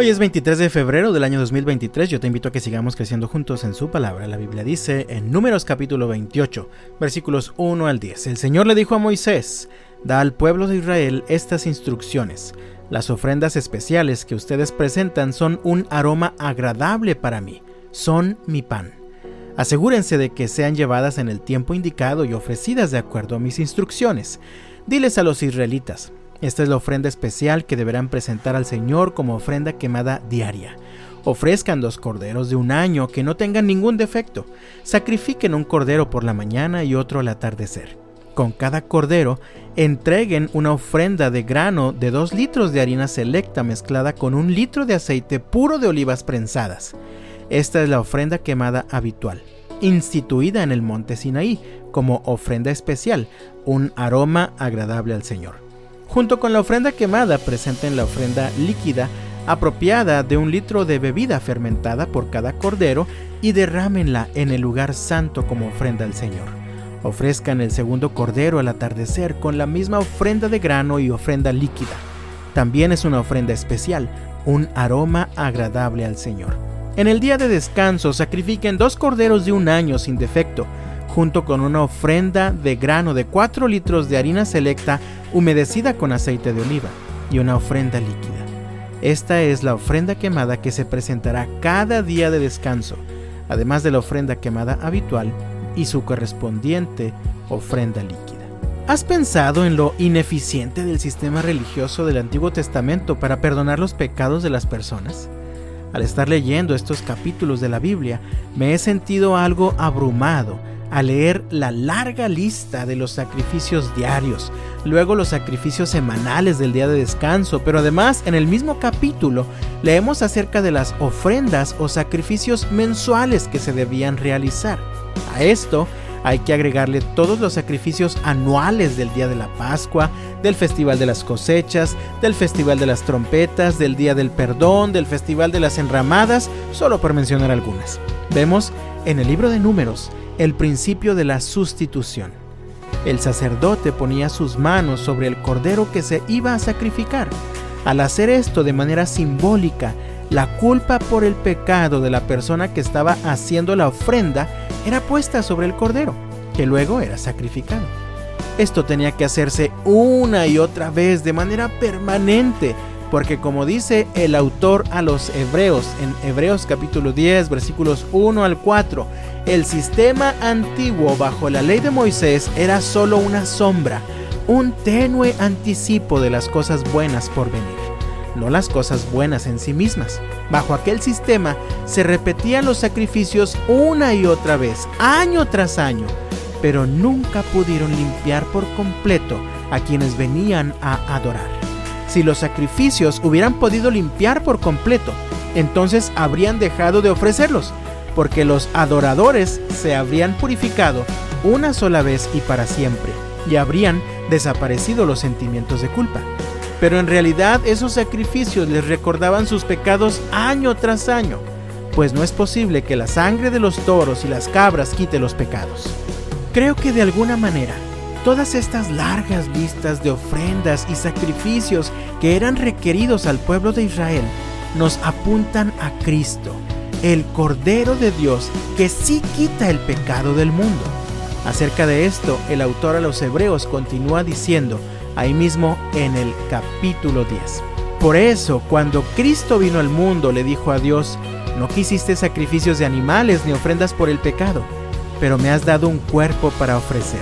Hoy es 23 de febrero del año 2023. Yo te invito a que sigamos creciendo juntos en su palabra. La Biblia dice en Números capítulo 28, versículos 1 al 10. El Señor le dijo a Moisés, da al pueblo de Israel estas instrucciones. Las ofrendas especiales que ustedes presentan son un aroma agradable para mí. Son mi pan. Asegúrense de que sean llevadas en el tiempo indicado y ofrecidas de acuerdo a mis instrucciones. Diles a los israelitas, esta es la ofrenda especial que deberán presentar al Señor como ofrenda quemada diaria. Ofrezcan dos corderos de un año que no tengan ningún defecto. Sacrifiquen un cordero por la mañana y otro al atardecer. Con cada cordero, entreguen una ofrenda de grano de dos litros de harina selecta mezclada con un litro de aceite puro de olivas prensadas. Esta es la ofrenda quemada habitual, instituida en el monte Sinaí como ofrenda especial, un aroma agradable al Señor. Junto con la ofrenda quemada presenten la ofrenda líquida apropiada de un litro de bebida fermentada por cada cordero y derrámenla en el lugar santo como ofrenda al Señor. Ofrezcan el segundo cordero al atardecer con la misma ofrenda de grano y ofrenda líquida. También es una ofrenda especial, un aroma agradable al Señor. En el día de descanso sacrifiquen dos corderos de un año sin defecto, junto con una ofrenda de grano de 4 litros de harina selecta humedecida con aceite de oliva y una ofrenda líquida. Esta es la ofrenda quemada que se presentará cada día de descanso, además de la ofrenda quemada habitual y su correspondiente ofrenda líquida. ¿Has pensado en lo ineficiente del sistema religioso del Antiguo Testamento para perdonar los pecados de las personas? Al estar leyendo estos capítulos de la Biblia, me he sentido algo abrumado a leer la larga lista de los sacrificios diarios, luego los sacrificios semanales del día de descanso, pero además en el mismo capítulo leemos acerca de las ofrendas o sacrificios mensuales que se debían realizar. A esto hay que agregarle todos los sacrificios anuales del día de la Pascua, del Festival de las Cosechas, del Festival de las Trompetas, del Día del Perdón, del Festival de las Enramadas, solo por mencionar algunas. Vemos en el libro de números el principio de la sustitución. El sacerdote ponía sus manos sobre el cordero que se iba a sacrificar. Al hacer esto de manera simbólica, la culpa por el pecado de la persona que estaba haciendo la ofrenda era puesta sobre el cordero, que luego era sacrificado. Esto tenía que hacerse una y otra vez de manera permanente porque como dice el autor a los hebreos en Hebreos capítulo 10 versículos 1 al 4, el sistema antiguo bajo la ley de Moisés era solo una sombra, un tenue anticipo de las cosas buenas por venir, no las cosas buenas en sí mismas. Bajo aquel sistema se repetían los sacrificios una y otra vez, año tras año, pero nunca pudieron limpiar por completo a quienes venían a adorar. Si los sacrificios hubieran podido limpiar por completo, entonces habrían dejado de ofrecerlos, porque los adoradores se habrían purificado una sola vez y para siempre, y habrían desaparecido los sentimientos de culpa. Pero en realidad esos sacrificios les recordaban sus pecados año tras año, pues no es posible que la sangre de los toros y las cabras quite los pecados. Creo que de alguna manera Todas estas largas listas de ofrendas y sacrificios que eran requeridos al pueblo de Israel nos apuntan a Cristo, el Cordero de Dios que sí quita el pecado del mundo. Acerca de esto, el autor a los Hebreos continúa diciendo, ahí mismo en el capítulo 10. Por eso, cuando Cristo vino al mundo, le dijo a Dios, no quisiste sacrificios de animales ni ofrendas por el pecado, pero me has dado un cuerpo para ofrecer.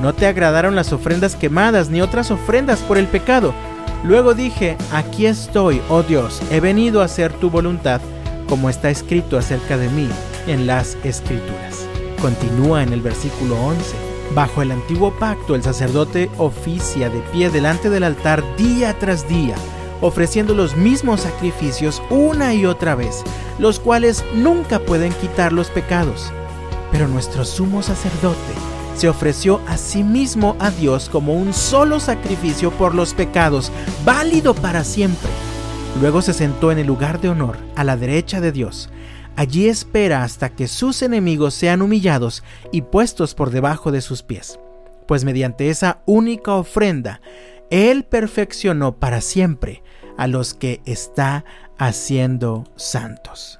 No te agradaron las ofrendas quemadas ni otras ofrendas por el pecado. Luego dije, aquí estoy, oh Dios, he venido a hacer tu voluntad, como está escrito acerca de mí en las escrituras. Continúa en el versículo 11. Bajo el antiguo pacto, el sacerdote oficia de pie delante del altar día tras día, ofreciendo los mismos sacrificios una y otra vez, los cuales nunca pueden quitar los pecados. Pero nuestro sumo sacerdote, se ofreció a sí mismo a Dios como un solo sacrificio por los pecados, válido para siempre. Luego se sentó en el lugar de honor, a la derecha de Dios. Allí espera hasta que sus enemigos sean humillados y puestos por debajo de sus pies. Pues mediante esa única ofrenda, Él perfeccionó para siempre a los que está haciendo santos.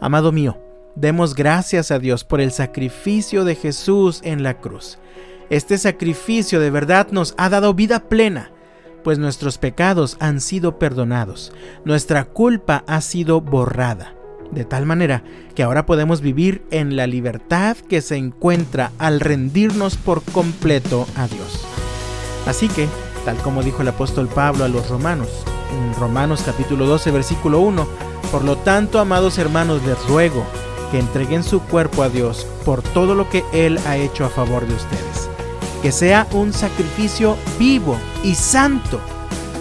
Amado mío, demos gracias a Dios por el sacrificio de Jesús en la cruz. Este sacrificio de verdad nos ha dado vida plena, pues nuestros pecados han sido perdonados, nuestra culpa ha sido borrada, de tal manera que ahora podemos vivir en la libertad que se encuentra al rendirnos por completo a Dios. Así que, tal como dijo el apóstol Pablo a los romanos, en Romanos capítulo 12 versículo 1, por lo tanto, amados hermanos, les ruego que entreguen su cuerpo a Dios por todo lo que Él ha hecho a favor de ustedes. Que sea un sacrificio vivo y santo,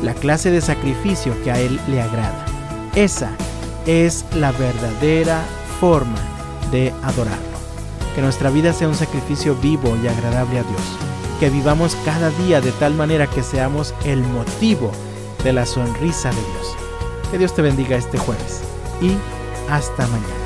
la clase de sacrificio que a Él le agrada. Esa es la verdadera forma de adorarlo. Que nuestra vida sea un sacrificio vivo y agradable a Dios. Que vivamos cada día de tal manera que seamos el motivo de la sonrisa de Dios. Que Dios te bendiga este jueves y hasta mañana.